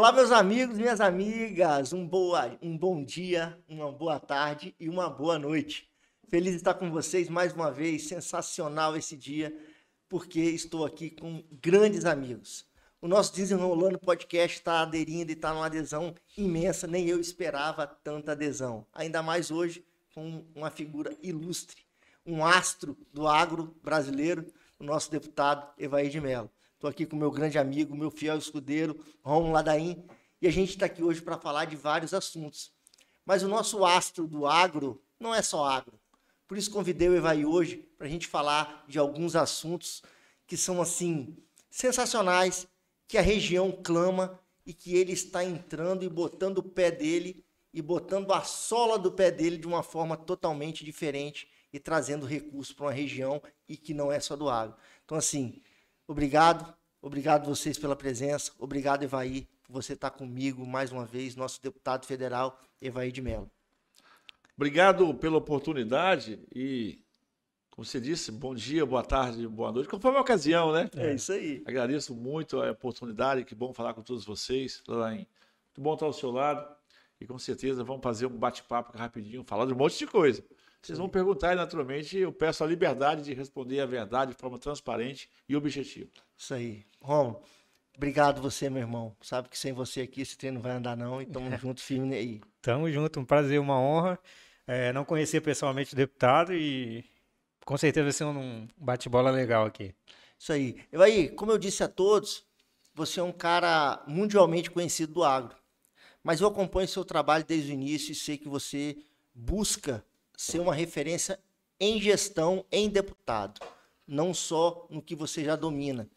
Olá, meus amigos, minhas amigas. Um, boa, um bom dia, uma boa tarde e uma boa noite. Feliz de estar com vocês mais uma vez. Sensacional esse dia, porque estou aqui com grandes amigos. O nosso Desenrolando Podcast está aderindo e está numa adesão imensa. Nem eu esperava tanta adesão. Ainda mais hoje com uma figura ilustre, um astro do agro brasileiro, o nosso deputado Evaí de Mello. Estou aqui com meu grande amigo, meu fiel escudeiro, Romulo Ladaim, e a gente está aqui hoje para falar de vários assuntos. Mas o nosso astro do agro não é só agro. Por isso convidei o Evaí hoje para a gente falar de alguns assuntos que são assim sensacionais, que a região clama e que ele está entrando e botando o pé dele e botando a sola do pé dele de uma forma totalmente diferente e trazendo recursos para uma região e que não é só do agro. Então assim, Obrigado, obrigado vocês pela presença. Obrigado, Evaí, por você estar comigo mais uma vez, nosso deputado federal, Evaí de Mello. Obrigado pela oportunidade e, como você disse, bom dia, boa tarde, boa noite, conforme a ocasião, né? É isso aí. Agradeço muito a oportunidade, que bom falar com todos vocês, Lalain. Muito bom estar ao seu lado e com certeza vamos fazer um bate-papo rapidinho, falar de um monte de coisa. Vocês vão perguntar e, naturalmente, eu peço a liberdade de responder a verdade de forma transparente e objetiva. Isso aí. Rom, obrigado você, meu irmão. Sabe que sem você aqui esse treino não vai andar não, e tamo junto firme aí. Tamo junto, um prazer, uma honra. É, não conhecer pessoalmente o deputado e com certeza vai ser um bate-bola legal aqui. Isso aí. Eu aí, como eu disse a todos, você é um cara mundialmente conhecido do agro. Mas eu acompanho seu trabalho desde o início e sei que você busca ser uma referência em gestão, em deputado, não só no que você já domina.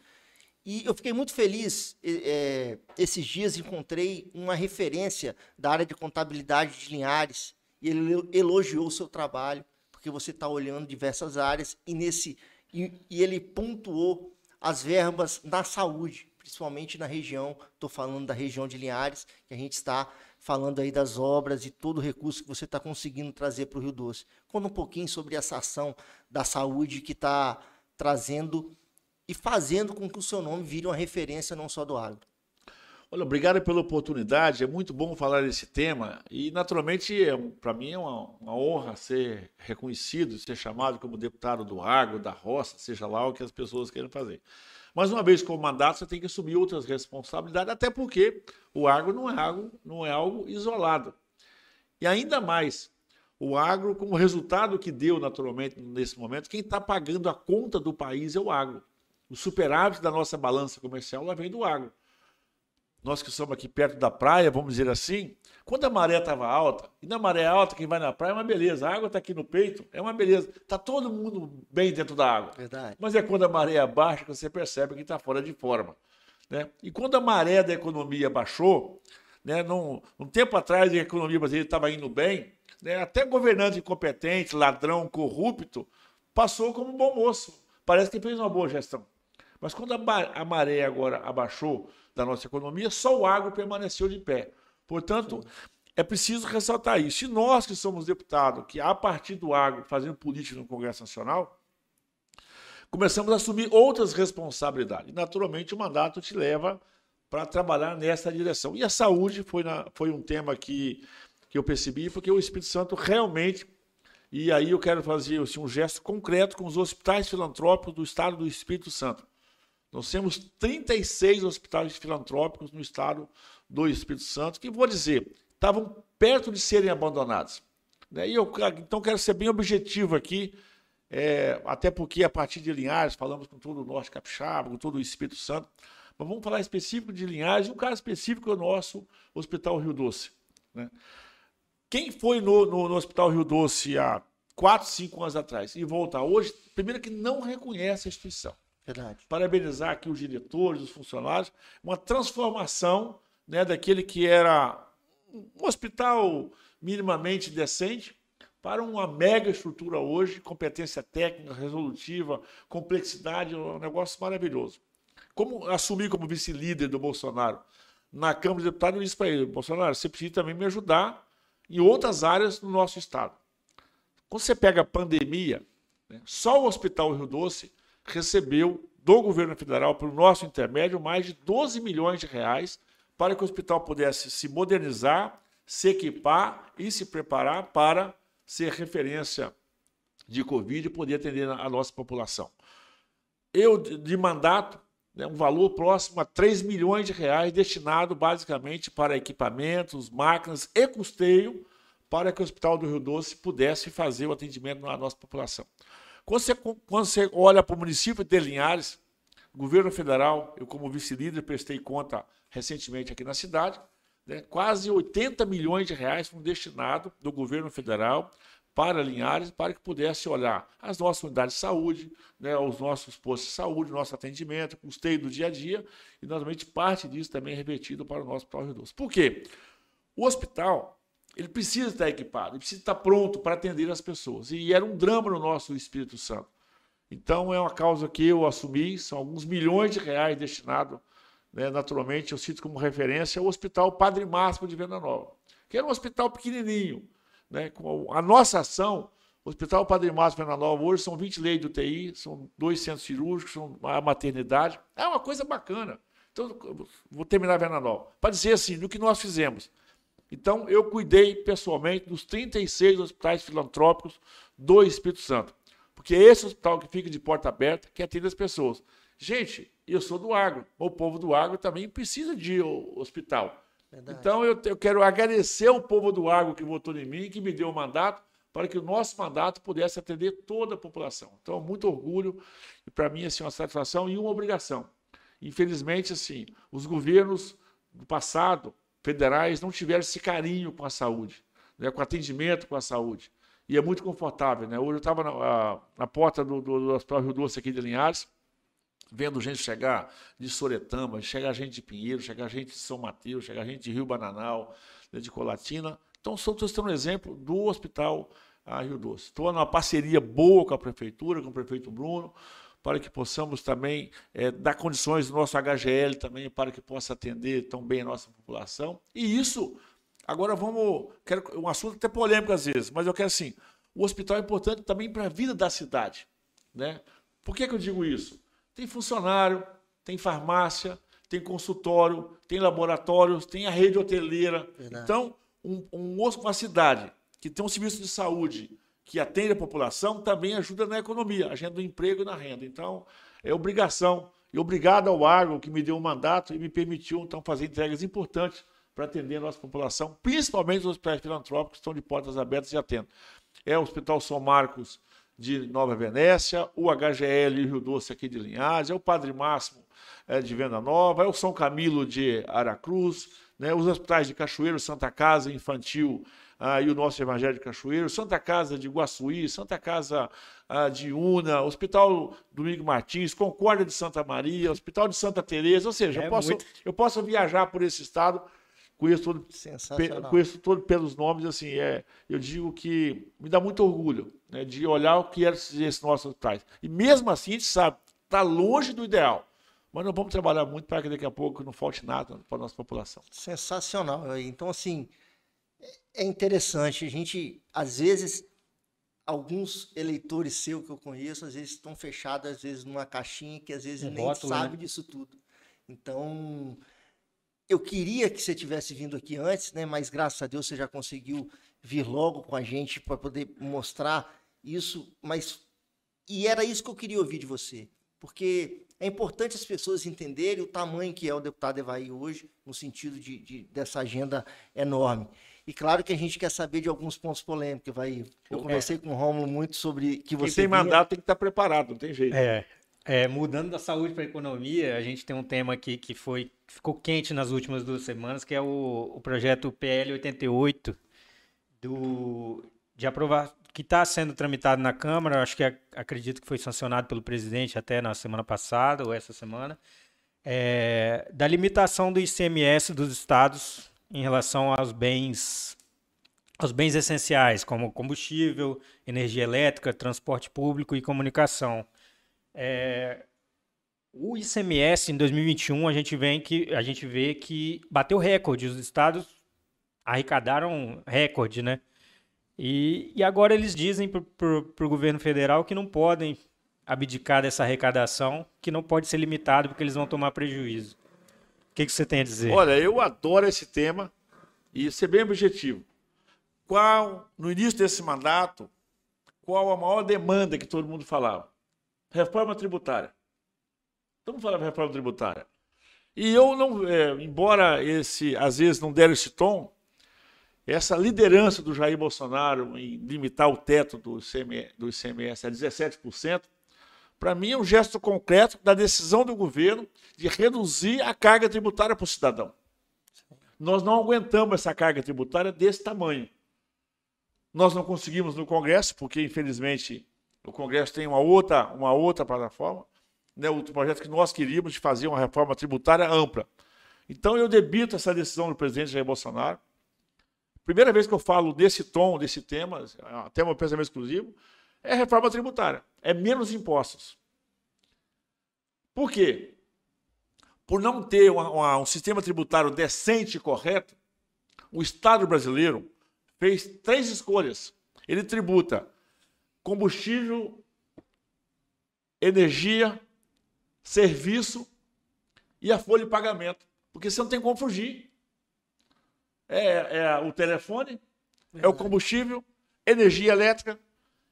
E eu fiquei muito feliz, é, esses dias encontrei uma referência da área de contabilidade de Linhares, e ele elogiou o seu trabalho, porque você está olhando diversas áreas, e, nesse, e, e ele pontuou as verbas na saúde, principalmente na região, estou falando da região de Linhares, que a gente está falando aí das obras e todo o recurso que você está conseguindo trazer para o Rio Doce. Conta um pouquinho sobre essa ação da saúde que está trazendo e fazendo com que o seu nome vire uma referência não só do agro. Olha, obrigado pela oportunidade. É muito bom falar desse tema e, naturalmente, é, para mim é uma, uma, honra ser reconhecido, ser chamado como deputado do agro, da roça, seja lá o que as pessoas queiram fazer. Mas uma vez com o mandato, você tem que assumir outras responsabilidades, até porque o agro não é algo, não é algo isolado. E ainda mais, o agro, como resultado que deu naturalmente nesse momento, quem está pagando a conta do país é o agro. O superávit da nossa balança comercial lá vem do agro. Nós que estamos aqui perto da praia, vamos dizer assim, quando a maré estava alta, e na maré alta, quem vai na praia é uma beleza. A água está aqui no peito, é uma beleza. Está todo mundo bem dentro da água. Verdade. Mas é quando a maré abaixa que você percebe que está fora de forma. Né? E quando a maré da economia baixou, né, num, um tempo atrás a economia brasileira estava indo bem, né, até governante incompetente, ladrão, corrupto, passou como um bom moço. Parece que fez uma boa gestão. Mas quando a, maré agora abaixou da nossa economia, só o agro permaneceu de pé. Portanto, é preciso ressaltar isso. E nós que somos deputados, que a partir do agro, fazendo política no Congresso Nacional, começamos a assumir outras responsabilidades. Naturalmente, o mandato te leva para trabalhar nessa direção. E a saúde foi, na, foi um tema que, que eu percebi, porque o Espírito Santo realmente. E aí eu quero fazer assim, um gesto concreto com os hospitais filantrópicos do estado do Espírito Santo. Nós temos 36 hospitais filantrópicos no estado do Espírito Santo, que vou dizer, estavam perto de serem abandonados. Né? E eu então quero ser bem objetivo aqui, é, até porque a partir de Linhares falamos com todo o Norte Capixaba, com todo o Espírito Santo, mas vamos falar específico de Linhares, e um caso específico é o nosso Hospital Rio Doce. Né? Quem foi no, no, no Hospital Rio Doce há 4, 5 anos atrás e volta hoje, primeiro que não reconhece a instituição. Verdade. Parabenizar aqui os diretores, os funcionários, uma transformação né, daquele que era um hospital minimamente decente para uma mega estrutura hoje, competência técnica, resolutiva, complexidade, um negócio maravilhoso. Como assumir como vice-líder do Bolsonaro na Câmara de Deputados, eu disse para ele, Bolsonaro, você precisa também me ajudar em outras áreas do nosso Estado. Quando você pega a pandemia, né, só o Hospital Rio Doce recebeu do governo federal, pelo nosso intermédio, mais de 12 milhões de reais para que o hospital pudesse se modernizar, se equipar e se preparar para ser referência de Covid e poder atender a nossa população. Eu, de mandato, né, um valor próximo a 3 milhões de reais destinado basicamente para equipamentos, máquinas e custeio para que o Hospital do Rio Doce pudesse fazer o atendimento à nossa população. Quando você, quando você olha para o município de Linhares, governo federal, eu como vice-líder prestei conta recentemente aqui na cidade, né, quase 80 milhões de reais foram destinados do governo federal para Linhares, para que pudesse olhar as nossas unidades de saúde, né, os nossos postos de saúde, nosso atendimento, custeio do dia a dia, e normalmente parte disso também é revertido para o nosso Hospital Doce. Por quê? O hospital ele precisa estar equipado, ele precisa estar pronto para atender as pessoas. E era um drama no nosso Espírito Santo. Então é uma causa que eu assumi, são alguns milhões de reais destinados, né, naturalmente, eu cito como referência o Hospital Padre Márcio de Venda Nova, que era um hospital pequenininho, né? Com a nossa ação, o Hospital Padre Márcio Venda Nova hoje são 20 leitos de UTI, são dois centros cirúrgicos, são a maternidade. É uma coisa bacana. Então, vou terminar Venda Nova. Para dizer assim, no que nós fizemos. Então, eu cuidei pessoalmente dos 36 hospitais filantrópicos do Espírito Santo. Porque é esse hospital que fica de porta aberta que atende as pessoas. Gente, eu sou do agro. O povo do agro também precisa de hospital. Verdade. Então eu, eu quero agradecer ao povo do Agro que votou em mim, que me deu o mandato, para que o nosso mandato pudesse atender toda a população. Então, muito orgulho e para mim assim uma satisfação e uma obrigação. Infelizmente, assim, os governos do passado, federais, não tiveram esse carinho com a saúde, né, com atendimento com a saúde. E é muito confortável, né? Hoje eu estava na, na, porta do, do, do Hospital Rio Doce aqui de Linhares, vendo gente chegar de Soretama, chegar gente de Pinheiro, chegar gente de São Mateus, chegar gente de Rio Bananal, né, de Colatina. Então, só estou um exemplo do Hospital a Rio Doce. Estou numa parceria boa com a Prefeitura, com o Prefeito Bruno, para que possamos também é, dar condições do nosso HGL também para que possa atender tão bem a nossa população. E isso, agora vamos, quero um assunto até polêmico às vezes, mas eu quero assim, o hospital é importante também para a vida da cidade, né? Por que, que eu digo isso? Tem funcionário, tem farmácia, tem consultório, tem laboratórios, tem a rede hoteleira. Verdade. Então, um, um, uma cidade que tem um serviço de saúde que atende a população também ajuda na economia, agenda do emprego e na renda. Então, é obrigação. E obrigado ao Agro que me deu um mandato e me permitiu, então, fazer entregas importantes para atender a nossa população, principalmente os hospitais filantrópicos que estão de portas abertas e atendem. É o Hospital São Marcos de Nova Venécia, o HGL Rio Doce aqui de Linhares, é o Padre Máximo é, de Venda Nova, é o São Camilo de Aracruz, né, os hospitais de Cachoeiro, Santa Casa Infantil ah, e o nosso Evangelho de Cachoeiro, Santa Casa de Guaçuí, Santa Casa ah, de Una, Hospital Domingo Martins, Concórdia de Santa Maria, Hospital de Santa Teresa, ou seja, é eu, posso, muito... eu posso viajar por esse estado conheço todo, conheço todo pelos nomes, assim, é, eu digo que me dá muito orgulho né, de olhar o que era esse nosso hospitais. E mesmo assim, a gente sabe, está longe do ideal. Mas nós vamos trabalhar muito para que daqui a pouco não falte nada para a nossa população. Sensacional. Então, assim, é interessante. A gente, às vezes, alguns eleitores seus que eu conheço, às vezes estão fechados, às vezes, numa caixinha que às vezes um nem rótulo, sabe né? disso tudo. Então, eu queria que você tivesse vindo aqui antes, né? Mas graças a Deus você já conseguiu vir logo com a gente para poder mostrar isso. Mas e era isso que eu queria ouvir de você, porque é importante as pessoas entenderem o tamanho que é o deputado Evaí hoje, no sentido de, de dessa agenda enorme. E claro que a gente quer saber de alguns pontos polêmicos, vai. Eu conversei é. com o Romulo muito sobre que você. Quem tem vinha... mandato tem que estar preparado, não tem jeito. É. É, mudando da saúde para a economia, a gente tem um tema aqui que foi ficou quente nas últimas duas semanas, que é o, o projeto PL 88 do de aprovar que está sendo tramitado na Câmara. Acho que acredito que foi sancionado pelo presidente até na semana passada ou essa semana, é, da limitação do ICMS dos estados em relação aos bens aos bens essenciais, como combustível, energia elétrica, transporte público e comunicação. É, o ICMS em 2021 a gente, vê que, a gente vê que bateu recorde, os estados arrecadaram recorde, né? E, e agora eles dizem para o governo federal que não podem abdicar dessa arrecadação, que não pode ser limitado porque eles vão tomar prejuízo. O que, que você tem a dizer? Olha, eu adoro esse tema e ser bem objetivo. Qual, no início desse mandato, qual a maior demanda que todo mundo falava? Reforma tributária. Todo mundo falava reforma tributária. E eu não, é, embora esse, às vezes não deram esse tom, essa liderança do Jair Bolsonaro em limitar o teto do ICMS, do ICMS a 17%, para mim é um gesto concreto da decisão do governo de reduzir a carga tributária para o cidadão. Nós não aguentamos essa carga tributária desse tamanho. Nós não conseguimos no Congresso, porque infelizmente o Congresso tem uma outra, uma outra plataforma, né, o projeto que nós queríamos de fazer uma reforma tributária ampla. Então eu debito essa decisão do presidente Jair Bolsonaro. Primeira vez que eu falo desse tom, desse tema, até meu pensamento exclusivo, é reforma tributária. É menos impostos. Por quê? Por não ter uma, uma, um sistema tributário decente e correto, o Estado brasileiro fez três escolhas. Ele tributa combustível, energia serviço e a folha de pagamento. Porque você não tem como fugir. É, é o telefone, Verdade. é o combustível, energia elétrica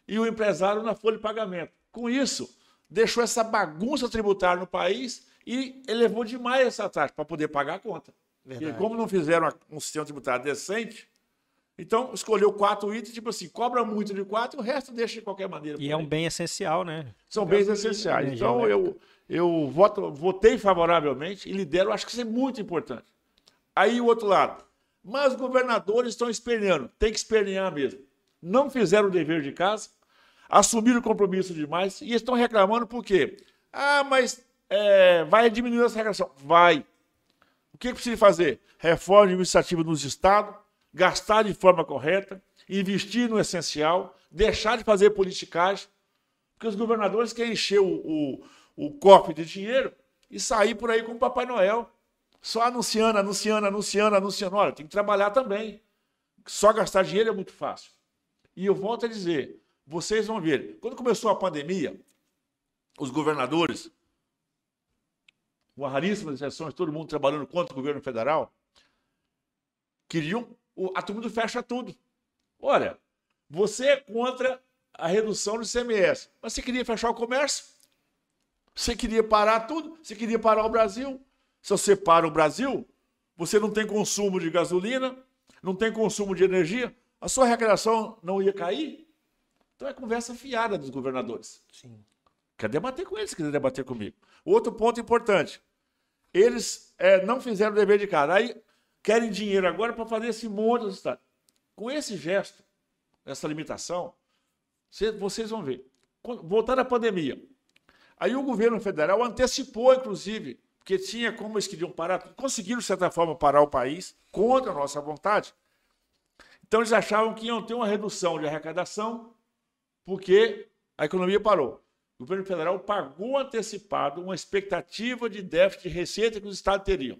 e o empresário na folha de pagamento. Com isso, deixou essa bagunça tributária no país e elevou demais essa taxa para poder pagar a conta. Verdade. E como não fizeram um sistema tributário decente, então, escolheu quatro itens, tipo assim, cobra muito de quatro, o resto deixa de qualquer maneira. E é um bem essencial, né? São bens essenciais. Então, eu, eu voto, votei favoravelmente e lidero, acho que isso é muito importante. Aí, o outro lado. Mas os governadores estão esperneando, tem que espernear mesmo. Não fizeram o dever de casa, assumiram o compromisso demais e estão reclamando por quê? Ah, mas é, vai diminuir essa regressão. Vai. O que, que precisa fazer? Reforma administrativa nos estados, gastar de forma correta, investir no essencial, deixar de fazer politicagem, porque os governadores querem encher o, o, o cofre de dinheiro e sair por aí com o Papai Noel, só anunciando, anunciando, anunciando, anunciando. Olha, tem que trabalhar também. Só gastar dinheiro é muito fácil. E eu volto a dizer, vocês vão ver, quando começou a pandemia, os governadores, com raríssimas exceções, todo mundo trabalhando contra o governo federal, queriam a turma do fecha tudo. Olha, você é contra a redução do ICMS, mas você queria fechar o comércio? Você queria parar tudo? Você queria parar o Brasil? Se você para o Brasil, você não tem consumo de gasolina, não tem consumo de energia, a sua arrecadação não ia cair? Então é conversa fiada dos governadores. Sim. Quer debater com eles, quer debater comigo. Outro ponto importante. Eles é, não fizeram o dever de casa. Aí querem dinheiro agora para fazer esse monte de estado. Com esse gesto, essa limitação, vocês vão ver. Voltando à pandemia. Aí o governo federal antecipou, inclusive, porque tinha como eles queriam parar, conseguiram, de certa forma, parar o país contra a nossa vontade. Então eles achavam que iam ter uma redução de arrecadação, porque a economia parou. O governo federal pagou antecipado uma expectativa de déficit de receita que os estados teriam.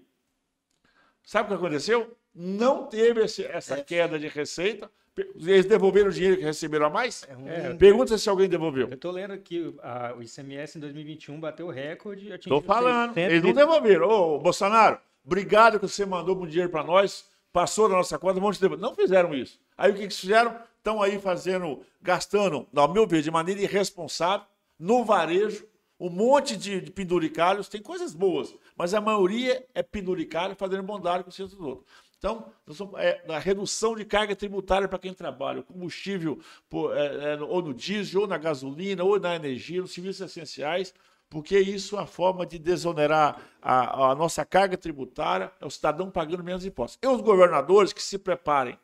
Sabe o que aconteceu? Não teve esse, essa é. queda de receita. Eles devolveram o dinheiro que receberam a mais? É, é, pergunta se alguém devolveu. Eu estou lendo aqui, a, o ICMS em 2021 bateu o recorde. Estou falando. Eles não devolveram. Ô, Bolsonaro, obrigado que você mandou um dinheiro para nós, passou na nossa conta, vamos devolver. Não fizeram isso. Aí o que, que fizeram? Estão aí fazendo, gastando, ao meu ver, de maneira irresponsável, no varejo, um monte de, de penduricalhos. Tem coisas boas, mas a maioria é penduricalho fazendo bondade com o centro do outro. Então, é, a redução de carga tributária para quem trabalha, o combustível por, é, é, ou no diesel, ou na gasolina, ou na energia, nos serviços essenciais, porque isso é uma forma de desonerar a, a nossa carga tributária, é o cidadão pagando menos impostos. E os governadores que se preparem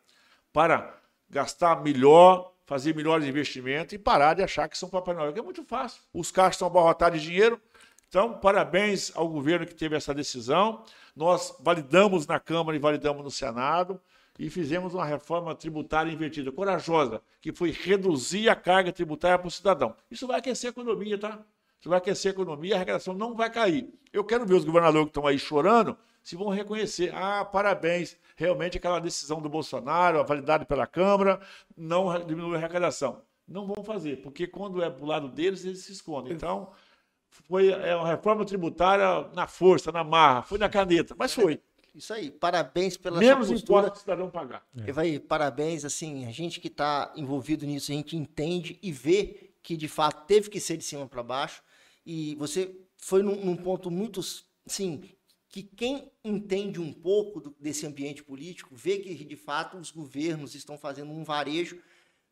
para gastar melhor, fazer melhores investimentos e parar de achar que são Papai Noel, que é muito fácil. Os caixas estão abarrotados de dinheiro, então, parabéns ao governo que teve essa decisão. Nós validamos na Câmara e validamos no Senado e fizemos uma reforma tributária invertida, corajosa, que foi reduzir a carga tributária para o cidadão. Isso vai aquecer a economia, tá? Isso vai aquecer a economia, a arrecadação não vai cair. Eu quero ver os governadores que estão aí chorando se vão reconhecer. Ah, parabéns, realmente aquela decisão do Bolsonaro, validada pela Câmara, não diminuiu a arrecadação. Não vão fazer, porque quando é para o lado deles, eles se escondem. Então, foi é, uma reforma tributária na força, na marra, foi na caneta, mas foi. Isso aí, parabéns pela Menos sua postura. impostos o cidadão pagar. Vai, parabéns, assim, a gente que está envolvido nisso, a gente entende e vê que de fato teve que ser de cima para baixo. E você foi num, num ponto muito, assim, que quem entende um pouco do- desse ambiente político vê que de fato os governos estão fazendo um varejo,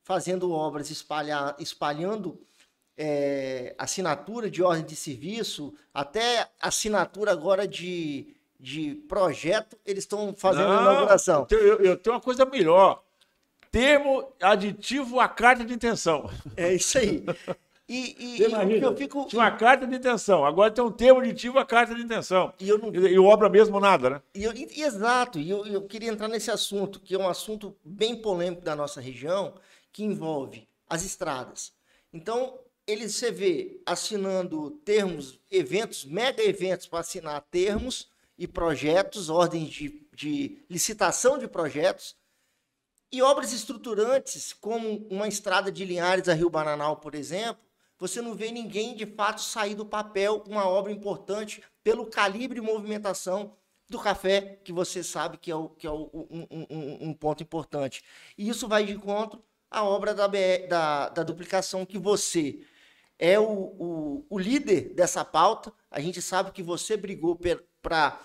fazendo obras, espalhar, espalhando é, assinatura de ordem de serviço, até assinatura agora de, de projeto, eles estão fazendo a Não, inauguração. Eu, tenho- eu- eu tenho uma coisa melhor. Termo aditivo à carta de intenção. É isso aí. E, e- e eu fico. Tinha uma carta de intenção, agora tem um termo aditivo à carta de intenção. E eu não E, e obra mesmo nada, né? E eu- e- exato, e eu, eu queria entrar nesse assunto, que é um assunto bem polêmico da nossa região, que envolve as estradas. Então, eles você vê assinando termos, eventos, mega eventos para assinar termos e projetos, ordens de, de licitação de projetos, e obras estruturantes, como uma estrada de Linhares a Rio Bananal, por exemplo, você não vê ninguém de fato sair do papel uma obra importante pelo calibre e movimentação do café, que você sabe que é, o, que é o- um, um- um- ponto importante. E isso vai de encontro à obra da, da, da duplicação, que você é o, o, o líder dessa pauta. A gente sabe que você brigou para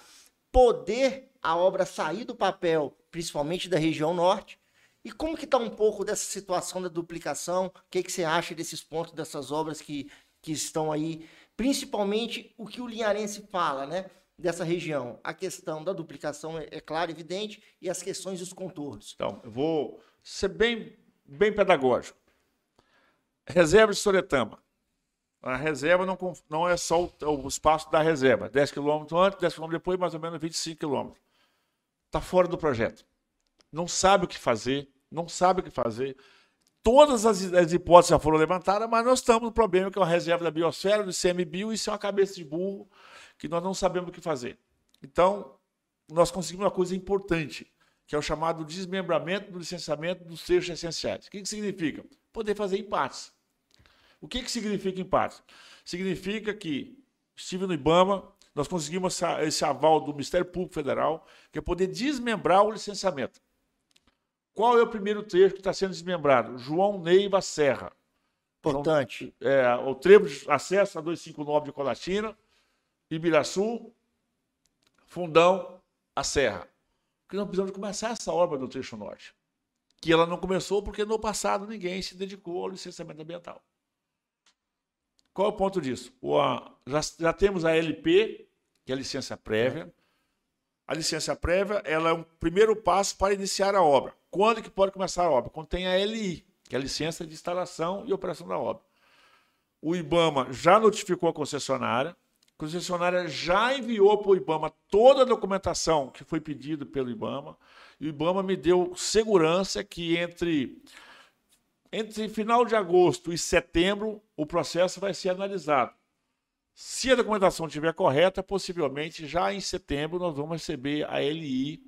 poder a obra sair do papel, principalmente da região norte. E como que está um pouco dessa situação da duplicação? O que, que você acha desses pontos, dessas obras que, que estão aí? Principalmente o que o linharense fala, né? Dessa região. A questão da duplicação é, é clara, evidente, e as questões dos contornos. Então, eu vou ser bem, bem pedagógico. Reserva de Soretama. A reserva não, não é só o, o espaço da reserva. 10 quilômetros antes, 10 quilômetros depois, mais ou menos 25 quilômetros. Está fora do projeto. Não sabe o que fazer, não sabe o que fazer. Todas as, as hipóteses já foram levantadas, mas nós estamos no problema que é uma reserva da biosfera, do ICMBio, e isso é uma cabeça de burro que nós não sabemos o que fazer. Então, nós conseguimos uma coisa importante, que é o chamado desmembramento do licenciamento dos trechos essenciais. O que, que significa? Poder fazer empates. O que, que significa empate? Significa que estive no IBAMA, nós conseguimos essa- esse aval do Ministério Público Federal, que é poder desmembrar o licenciamento. Qual é o primeiro trecho que está sendo desmembrado? João Neiva Serra. Importante. É, o trevo de acesso a 259 de Colatina, Ibiraçu, Fundão, a Serra. Porque nós precisamos começar essa obra do trecho norte. Que ela não começou porque no passado ninguém se dedicou ao licenciamento ambiental. Qual é o ponto disso? O, a- já, já temos a LP, que é a licença prévia. A licença prévia ela é um primeiro passo para iniciar a obra. Quando que pode começar a obra? Quando tem a LI, que é a licença de instalação e operação da obra. O IBAMA já notificou a concessionária, a concessionária já enviou para o IBAMA toda a documentação que foi pedido pelo IBAMA, e o IBAMA me deu segurança que entre, entre final de agosto e setembro o processo vai ser analisado. Se a documentação estiver correta, possivelmente já em setembro nós vamos receber a LI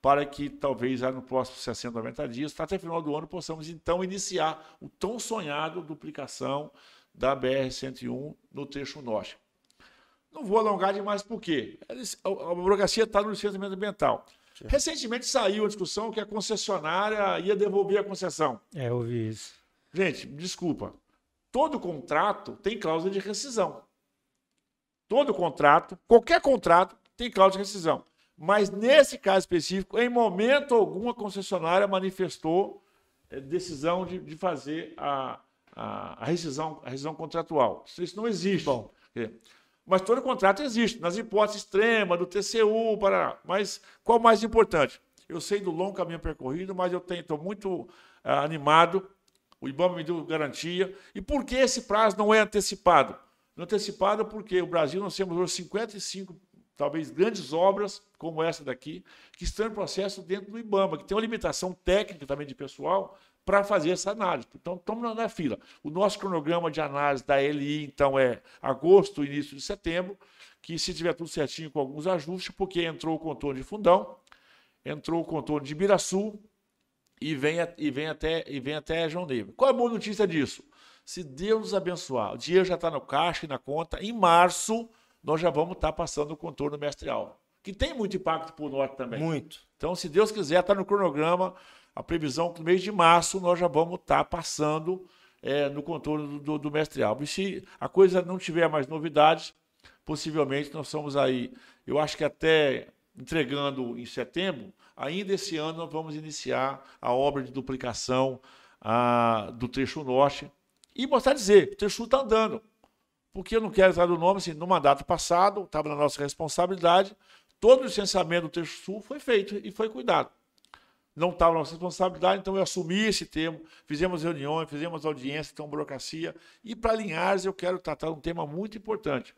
para que talvez já no próximo 60, 90 dias, até final do ano, possamos então iniciar o tão sonhado duplicação da BR-101 no trecho norte. Não vou alongar demais por quê? Eles- A a burocracia está no licenciamento ambiental. Recentemente saiu a discussão que a concessionária ia devolver a concessão. É, eu vi isso. Gente, desculpa. Todo contrato tem cláusula de rescisão. Todo contrato, qualquer contrato, tem cláusula de rescisão. Mas nesse caso específico, em momento algum, a concessionária manifestou eh, decisão de, de fazer a, a, a rescisão, a rescisão contratual. Isso, isso não existe. É. Mas todo contrato existe, nas hipóteses extremas, do TCU, para. Mas qual mais importante? Eu sei do longo caminho percorrido, mas eu estou muito ah, animado. O IBAMA me deu garantia. E por que esse prazo não é antecipado? Não é antecipado porque o Brasil nós temos hoje 55, talvez, grandes obras, como essa daqui, que estão em processo dentro do IBAMA, que tem uma limitação técnica também de pessoal para fazer essa análise. Então, estamos na- fila. O nosso cronograma de análise da LI, então, é agosto, início de setembro, que se tiver tudo certinho com alguns ajustes, porque entrou o contorno de Fundão, entrou o contorno de Ibiraçu, e vem, e vem até e vem até João Neiva. Qual é a boa notícia disso? Se Deus nos abençoar, o dinheiro já está no caixa e na conta, em março nós já vamos estar tá passando o contorno mestre Alva, que tem muito impacto para o norte também. Muito. Então, se Deus quiser, está no cronograma, a previsão que no mês de março nós já vamos estar tá passando é, no contorno do, do mestre Alva. E se a coisa não tiver mais novidades, possivelmente nós somos aí, eu acho que até entregando em setembro, ainda esse ano nós vamos iniciar a obra de duplicação a, do trecho norte. E mostrar dizer, o trecho está andando. Porque eu não quero usar o nome, assim, no mandato passado, estava na nossa responsabilidade, todo o licenciamento do trecho sul foi feito e foi cuidado. Não estava na nossa responsabilidade, então eu assumi esse termo, fizemos reuniões, fizemos audiência, então burocracia. E para Linhares eu quero tratar um tema muito importante.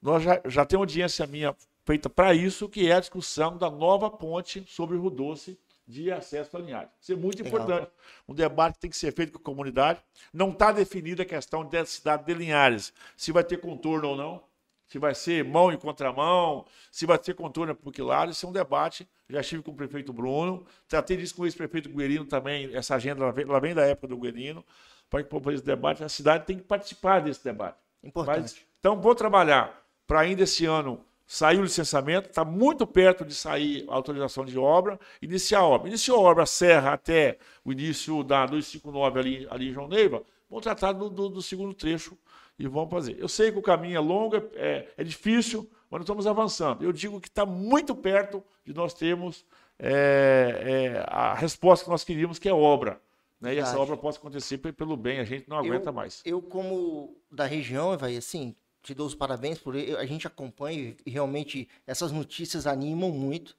Nós já, já temos audiência minha feita para isso, que é a discussão da nova ponte sobre o Rio Doce de acesso a Linhares. Isso é muito importante. Um debate que tem que ser feito com a comunidade. Não está definida a questão da cidade de Linhares, se vai ter contorno ou não, se vai ser mão e contramão, se vai ter contorno por que lado. Isso é um debate. Já estive com o prefeito Bruno, tratei disso com o ex-prefeito Guerino também. Essa agenda ela vem, vem da época do Guerino, para que propor esse debate. A cidade tem que participar desse debate. Importante. Mas, então, vou trabalhar para ainda esse ano Saiu o licenciamento, está muito perto de sair a autorização de obra, iniciar a obra. Iniciou a obra Serra até o início da 259 ali, ali em João Neiva, vamos tratar do, do, do, segundo trecho e vamos fazer. Eu sei que o caminho é longo, é, é difícil, mas nós estamos avançando. Eu digo que está muito perto de nós termos é, é, a resposta que nós queríamos, que é obra. Né? E essa obra possa acontecer pelo bem, a gente não aguenta eu, mais. Eu, como da região, vai assim, te dou os parabéns por a gente acompanha e realmente essas notícias animam muito.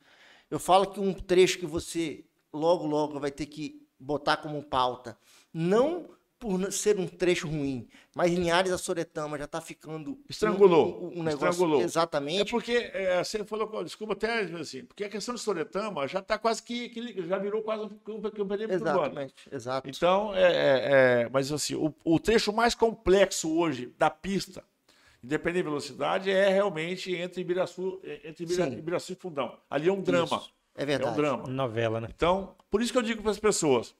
Eu falo que um trecho que você logo logo vai ter que botar como pauta, não por ser um trecho ruim, mas Linhares da Soretama já está ficando estrangulou, um, um negócio estrangulou. exatamente. É porque é, você falou, desculpa até assim, porque a questão de Soretama já está quase que, que, já virou quase um, um, um perímetro Exatamente, exato. Então, é, é, é, mas assim, o, o trecho mais complexo hoje da pista independente de velocidade, é realmente entre Ibiraçu, entre Ibiraçu e Fundão. Ali é um drama. Isso. É verdade. É um drama. Novela, né? Então, por isso que eu digo para as pessoas,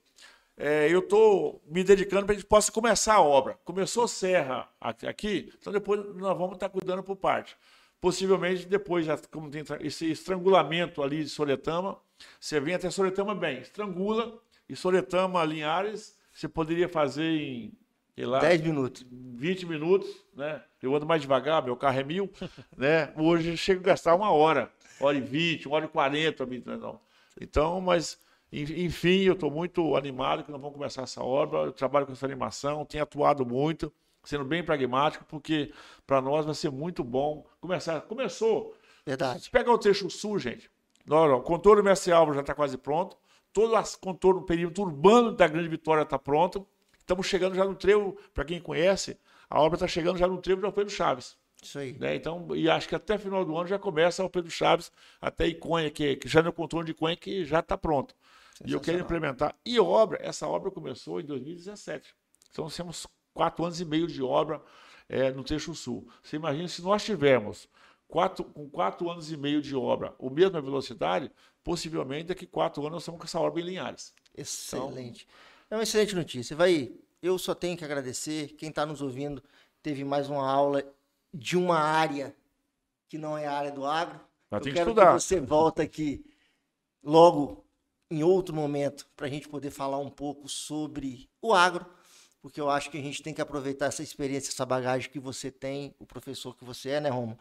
é, eu estou me dedicando para que a gente possa começar a obra. Começou Serra aqui, então depois nós vamos estar cuidando por parte. Possivelmente depois, já, como tem esse estrangulamento ali de Soletama, você vem até Soletama bem, estrangula, e Soletama, Linhares, você poderia fazer em sei lá. 10 minutos. 20 minutos, né? Eu ando mais devagar, meu carro é mil, né? Hoje eu chego a gastar uma hora, hora e 20, uma hora e 40, não. Então, mas, enfim, eu estou muito animado que nós vamos começar essa obra. Eu trabalho com essa animação, tenho atuado muito, sendo bem pragmático, porque para nós vai ser muito bom começar. Começou. Verdade. Pega o trecho sul, gente. o contorno Mestre Álvaro já está quase pronto. Todo o contorno, perímetro urbano da Grande Vitória está pronto. Estamos chegando já no trevo, para quem conhece, a obra está chegando já no trevo do Pedro Chaves. Isso aí. Né? Então, e acho que até final do ano já começa o Pedro Chaves, até Iconha, que, que já no contorno de Iconha, que já está pronto. E eu quero implementar. E obra, essa obra começou em 2017. Então, nós temos quatro anos e meio de obra é, no trecho sul. Você imagina se nós tivermos quatro, com quatro anos e meio de obra, a mesma velocidade, possivelmente daqui quatro anos nós estamos com essa obra em Linhares. Excelente. Então, é uma excelente notícia. Vai, eu só tenho que agradecer. Quem está nos ouvindo teve mais uma aula de uma área que não é a área do agro. Mas eu quero que, que você volta aqui logo em outro momento para a gente poder falar um pouco sobre o agro, porque eu acho que a gente tem que aproveitar essa experiência, essa bagagem que você tem, o professor que você é, né, Romo?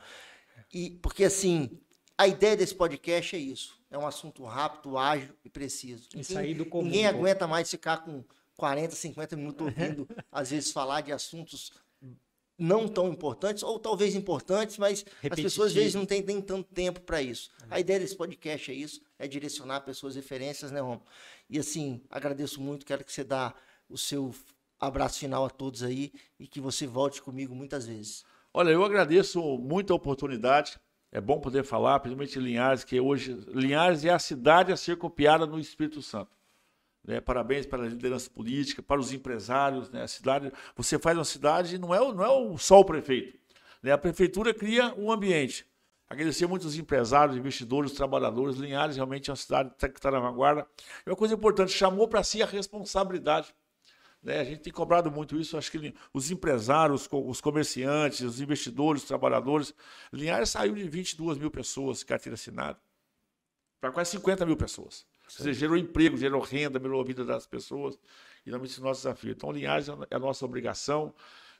E porque assim, a ideia desse podcast é isso. É um assunto rápido, ágil e preciso. E sair do comum. Ninguém aguenta mais ficar com 40, 50 minutos ouvindo, às vezes, falar de assuntos não tão importantes, ou talvez importantes, mas Repetitivo. as pessoas às vezes não têm nem tanto tempo para isso. A ideia desse podcast é isso, é direcionar pessoas referências, né, Rom? E assim, agradeço muito, quero que você dá o seu abraço final a todos aí e que você volte comigo muitas vezes. Olha, eu agradeço muito a oportunidade. É bom poder falar, principalmente Linhares, que hoje Linhares é a cidade a ser copiada no Espírito Santo. Né? Parabéns para a liderança política, para os empresários. Né? A cidade, você faz uma cidade, não é, não é só o prefeito. Né? A prefeitura cria um ambiente. Agradecer muito os empresários, investidores, trabalhadores. Linhares realmente é uma cidade que está na vanguarda. E uma coisa importante, chamou para si a responsabilidade. Né? A gente tem cobrado muito isso. Acho que os empresários, os comerciantes, os investidores, os trabalhadores. Linhares saiu de 22 mil pessoas, carteira assinada, para quase 50 mil pessoas. Seja, gerou emprego, gerou renda, melhorou a vida das pessoas. E não é o nosso desafio. Então, Linhares é a nossa obrigação.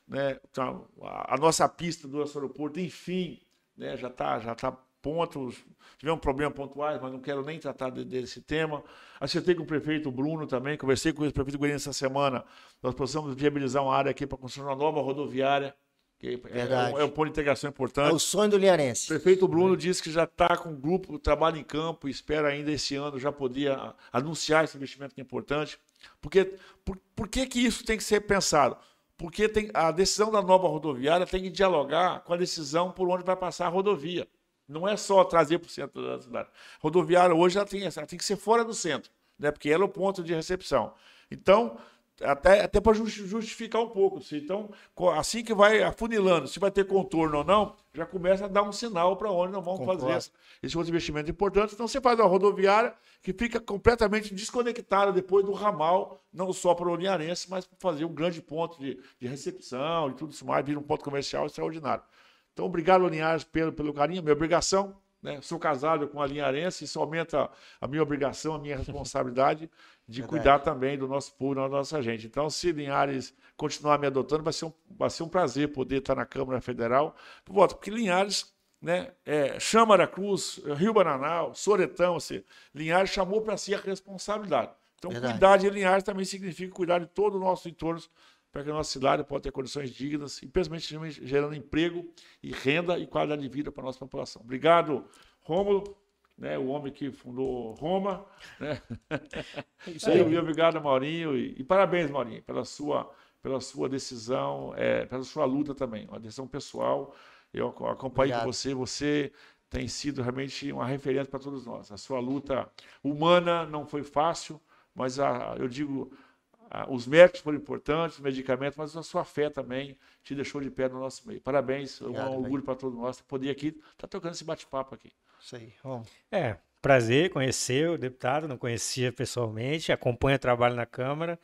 Né? Então, a nossa pista do nosso aeroporto, enfim, né? já está já tá ponto. Tivemos problemas pontuais, mas não quero nem tratar de, desse tema. Acertei com o prefeito Bruno também, conversei com o prefeito Guarani essa semana. Nós possamos viabilizar uma área aqui para construir uma nova rodoviária. Que é, é, um, é um ponto de integração importante. É o sonho do Linharense. O prefeito Bruno disse que já está com um grupo, trabalha em campo e espera ainda esse ano já poder anunciar esse investimento que é importante. Porque, por, por que, que isso tem que ser pensado? Porque tem, a decisão da nova rodoviária tem que dialogar com a decisão por onde vai passar a rodovia. Não é só trazer para o centro da cidade. A rodoviária hoje ela tem, ela tem que ser fora do centro, né? porque ela é o ponto de recepção. Então, até, até para justificar um pouco. Então, assim que vai afunilando, se vai ter contorno ou não, já começa a dar um sinal para onde nós vamos Concordo. fazer esse, esse outro investimento importante. Então, você faz uma rodoviária que fica completamente desconectada depois do ramal, não só para o Linharense, mas para fazer um grande ponto de, de recepção e tudo isso mais, vira um ponto comercial extraordinário. Então, obrigado, Linhares, pelo, pelo carinho, minha obrigação. Né? Sou casado com a Linharense, isso aumenta a minha obrigação, a minha responsabilidade de Verdade. cuidar também do nosso povo, da nossa gente. Então, se Linhares continuar me adotando, vai ser um, vai ser um prazer poder estar na Câmara Federal. Voto, porque Linhares né? É, Chama Cruz, Rio Bananal, Soretão, assim, Linhares chamou para si a responsabilidade. Então, Verdade. cuidar de Linhares também significa cuidar de todo o nosso entorno para que a nossa cidade possa ter condições dignas e principalmente gerando emprego e renda e qualidade de vida para a nossa população. Obrigado, Rômulo, né, o homem que fundou Roma. Né? Isso aí. E obrigado, Maurinho. E, e, parabéns, Maurinho, pela sua, pela sua decisão, é, pela sua luta também, uma decisão pessoal. Eu acompanho com você, você tem sido realmente uma referência para todos nós. A sua luta humana não foi fácil, mas a, eu digo os médicos foram importantes, os medicamentos, mas a sua fé também te deixou de pé no nosso meio. Parabéns, Obrigado, um orgulho para todos nós poder aqui estar tá tocando esse bate-papo aqui. Isso aí. Bom. É, prazer conhecer o deputado, não conhecia pessoalmente, acompanha o trabalho na Câmara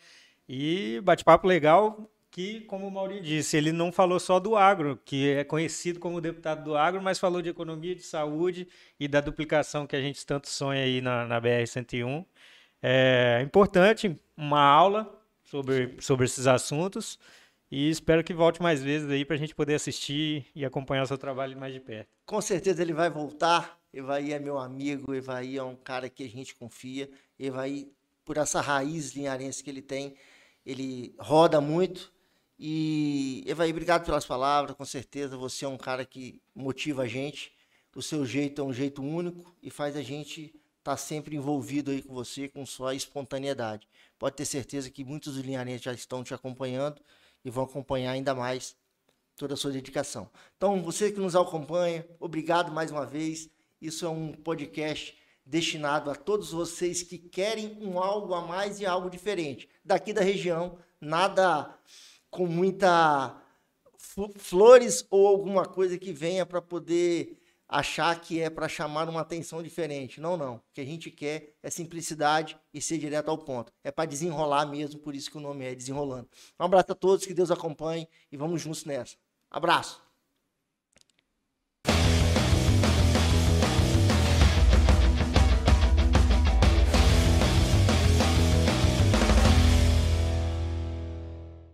e bate-papo legal que, como o Maurinho disse, ele não falou só do agro, que é conhecido como deputado do agro, mas falou de economia, de saúde e da duplicação que a gente tanto sonha aí na, na BR-101. É importante uma aula sobre, sobre esses assuntos e espero que volte mais vezes aí para a gente poder assistir e acompanhar o seu trabalho mais de perto. Com certeza ele vai voltar. Evaí é meu amigo, Evaí é um cara que a gente confia. Evaí, por essa raiz linharense que ele tem, ele roda muito. E Evaí, obrigado pelas palavras. Com certeza você é um cara que motiva a gente. O seu jeito é um jeito único e faz a gente está sempre envolvido aí com você, com sua espontaneidade. Pode ter certeza que muitos dos já estão te acompanhando e vão acompanhar ainda mais toda a sua dedicação. Então, você que nos acompanha, obrigado mais uma vez. Isso é um podcast destinado a todos vocês que querem um algo a mais e algo diferente. Daqui da região, nada com muita flores ou alguma coisa que venha para poder achar que é para chamar uma atenção diferente. Não, não. O que a gente quer é simplicidade e ser direto ao ponto. É para desenrolar mesmo, por isso que o nome é Desenrolando. Um abraço a todos, que Deus acompanhe e vamos juntos nessa. Abraço.